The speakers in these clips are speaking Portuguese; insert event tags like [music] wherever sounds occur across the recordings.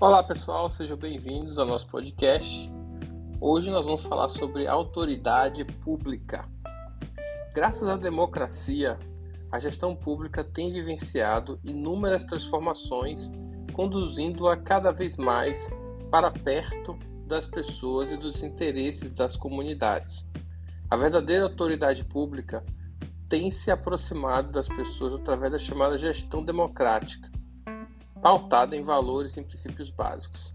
Olá pessoal, sejam bem-vindos ao nosso podcast. Hoje nós vamos falar sobre autoridade pública. Graças à democracia, a gestão pública tem vivenciado inúmeras transformações, conduzindo-a cada vez mais para perto das pessoas e dos interesses das comunidades. A verdadeira autoridade pública tem se aproximado das pessoas através da chamada gestão democrática, pautada em valores e princípios básicos.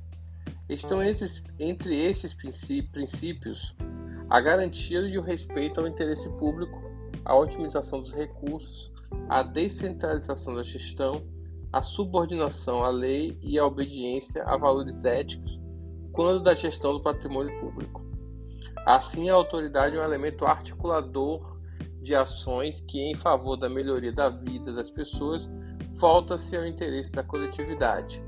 Estão entre, entre esses princípios a garantia e o respeito ao interesse público, a otimização dos recursos, a descentralização da gestão, a subordinação à lei e a obediência a valores éticos quando da gestão do patrimônio público. Assim, a autoridade é um elemento articulador de ações que, em favor da melhoria da vida das pessoas, volta-se ao interesse da coletividade.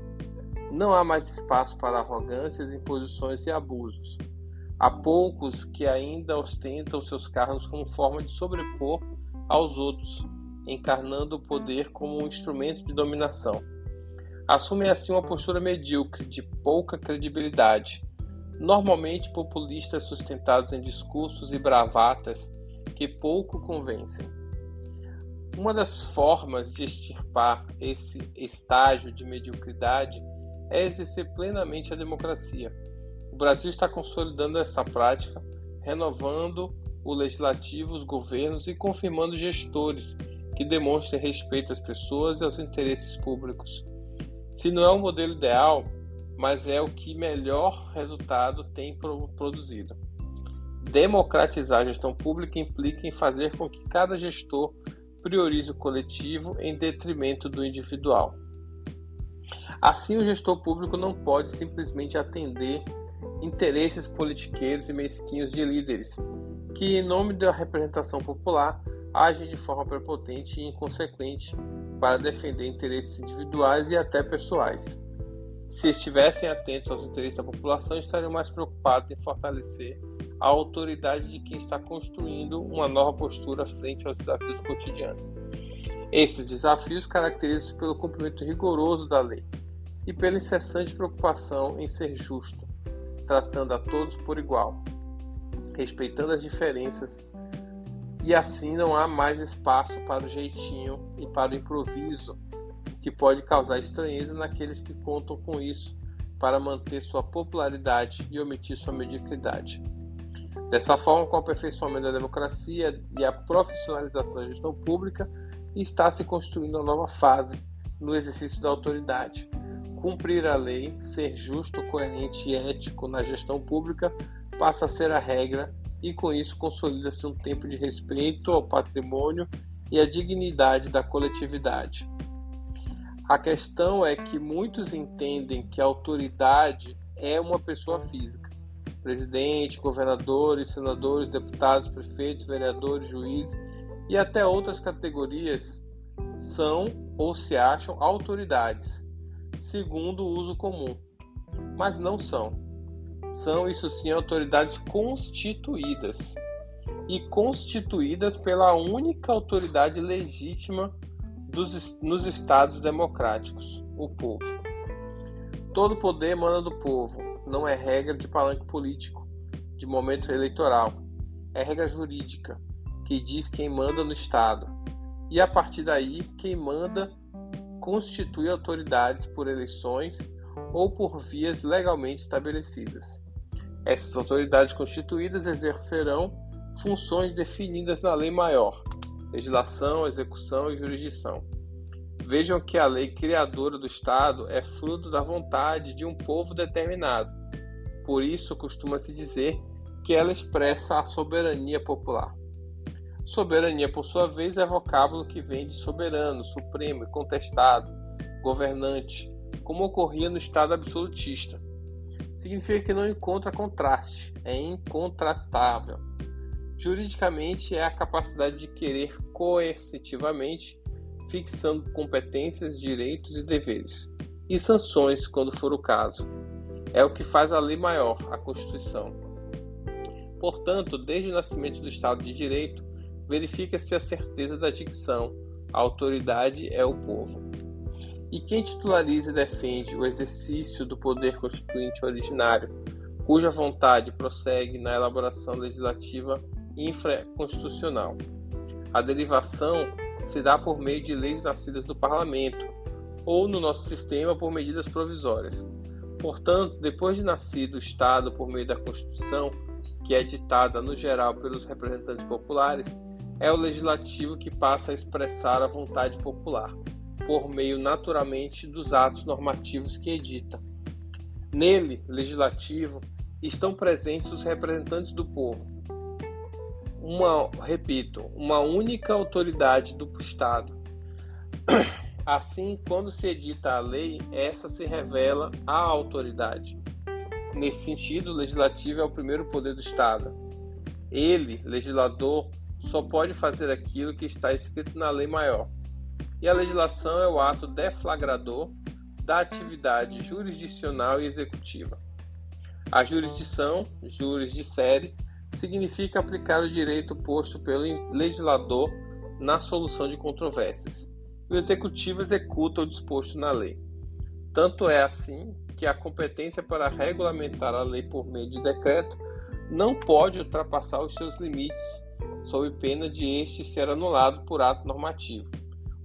Não há mais espaço para arrogâncias, imposições e abusos. Há poucos que ainda ostentam seus cargos como forma de sobrepor aos outros, encarnando o poder como um instrumento de dominação. Assumem assim uma postura medíocre, de pouca credibilidade, normalmente populistas sustentados em discursos e bravatas que pouco convencem. Uma das formas de extirpar esse estágio de mediocridade é exercer plenamente a democracia. O Brasil está consolidando essa prática, renovando o legislativo, os governos e confirmando gestores que demonstrem respeito às pessoas e aos interesses públicos. Se não é o modelo ideal, mas é o que melhor resultado tem produzido. Democratizar a gestão pública implica em fazer com que cada gestor priorize o coletivo em detrimento do individual. Assim, o gestor público não pode simplesmente atender interesses politiqueiros e mesquinhos de líderes, que, em nome da representação popular, agem de forma prepotente e inconsequente para defender interesses individuais e até pessoais se estivessem atentos aos interesses da população, estariam mais preocupados em fortalecer a autoridade de quem está construindo uma nova postura frente aos desafios cotidianos. Esses desafios caracterizam-se pelo cumprimento rigoroso da lei e pela incessante preocupação em ser justo, tratando a todos por igual, respeitando as diferenças, e assim não há mais espaço para o jeitinho e para o improviso que pode causar estranheza naqueles que contam com isso para manter sua popularidade e omitir sua mediocridade. Dessa forma, com o aperfeiçoamento da democracia e a profissionalização da gestão pública, está se construindo uma nova fase no exercício da autoridade. Cumprir a lei, ser justo, coerente e ético na gestão pública passa a ser a regra e com isso consolida-se um tempo de respeito ao patrimônio e à dignidade da coletividade. A questão é que muitos entendem que a autoridade é uma pessoa física. Presidente, governadores, senadores, deputados, prefeitos, vereadores, juízes e até outras categorias são ou se acham autoridades, segundo o uso comum. Mas não são. São, isso sim, autoridades constituídas. E constituídas pela única autoridade legítima dos, nos estados democráticos, o povo. Todo poder emana do povo, não é regra de palanque político, de momento eleitoral. É regra jurídica, que diz quem manda no Estado. E a partir daí, quem manda constitui autoridades por eleições ou por vias legalmente estabelecidas. Essas autoridades constituídas exercerão funções definidas na lei maior, legislação, execução e jurisdição. Vejam que a lei criadora do Estado é fruto da vontade de um povo determinado. Por isso, costuma-se dizer que ela expressa a soberania popular. Soberania, por sua vez, é vocábulo que vem de soberano, supremo e contestado, governante, como ocorria no Estado absolutista. Significa que não encontra contraste, é incontrastável. Juridicamente, é a capacidade de querer coercitivamente, fixando competências, direitos e deveres, e sanções quando for o caso. É o que faz a lei maior, a Constituição. Portanto, desde o nascimento do Estado de Direito, verifica-se a certeza da dicção: a autoridade é o povo. E quem titulariza e defende o exercício do poder constituinte originário, cuja vontade prossegue na elaboração legislativa infraconstitucional. A derivação se dá por meio de leis nascidas do parlamento, ou no nosso sistema por medidas provisórias. Portanto, depois de nascido o Estado por meio da Constituição, que é ditada no geral pelos representantes populares, é o legislativo que passa a expressar a vontade popular, por meio naturalmente dos atos normativos que edita. Nele, legislativo, estão presentes os representantes do povo. Uma, repito, uma única autoridade do Estado. [clears throat] Assim, quando se edita a lei, essa se revela a autoridade. Nesse sentido, o legislativo é o primeiro poder do Estado. Ele, legislador, só pode fazer aquilo que está escrito na lei maior. E a legislação é o ato deflagrador da atividade jurisdicional e executiva. A jurisdição, juris de série, significa aplicar o direito posto pelo legislador na solução de controvérsias. E o executivo executa o disposto na lei. Tanto é assim que a competência para regulamentar a lei por meio de decreto não pode ultrapassar os seus limites sob pena de este ser anulado por ato normativo,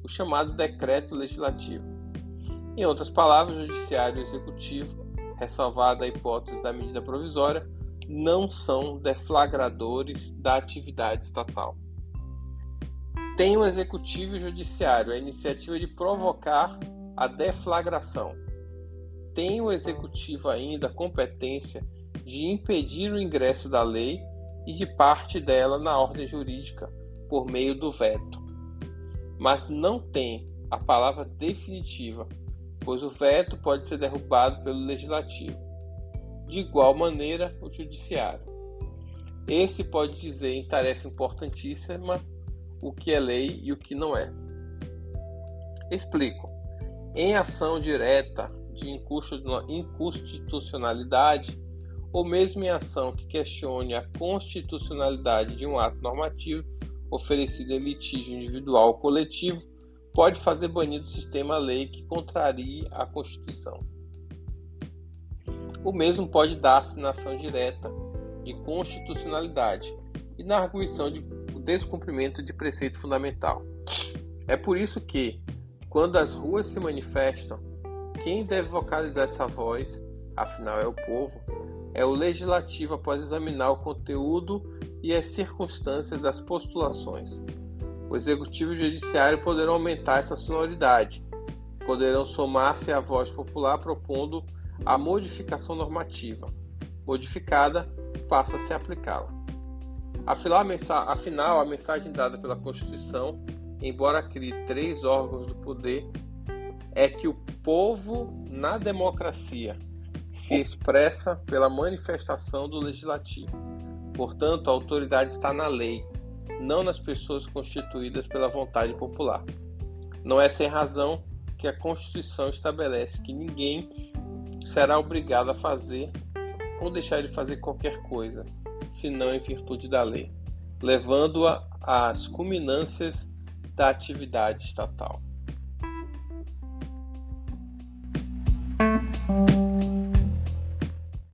o chamado decreto legislativo. Em outras palavras, o judiciário executivo, ressalvada a hipótese da medida provisória, não são deflagradores da atividade estatal. Tem o executivo e o judiciário a iniciativa de provocar a deflagração. Tem o executivo ainda a competência de impedir o ingresso da lei e de parte dela na ordem jurídica por meio do veto. Mas não tem a palavra definitiva, pois o veto pode ser derrubado pelo legislativo. De igual maneira, o judiciário. Esse pode dizer em tarefa importantíssima o que é lei e o que não é. Explico. Em ação direta de inconstitucionalidade, ou mesmo em ação que questione a constitucionalidade de um ato normativo oferecido em litígio individual ou coletivo, pode fazer banir do sistema a lei que contrarie a Constituição. O mesmo pode dar-se na ação direta de constitucionalidade e na arguição de descumprimento de preceito fundamental. É por isso que, quando as ruas se manifestam, quem deve vocalizar essa voz, afinal é o povo, é o legislativo após examinar o conteúdo e as circunstâncias das postulações. O executivo e o judiciário poderão aumentar essa sonoridade, poderão somar-se à voz popular propondo a modificação normativa. Modificada, passa-se a aplicá-la. Afinal, a mensagem dada pela Constituição, embora crie três órgãos do poder, é que o povo na democracia se expressa pela manifestação do legislativo. Portanto, a autoridade está na lei, não nas pessoas constituídas pela vontade popular. Não é sem razão que a Constituição estabelece que ninguém será obrigado a fazer ou deixar de fazer qualquer coisa, senão em virtude da lei, levando-a às culminâncias da atividade estatal.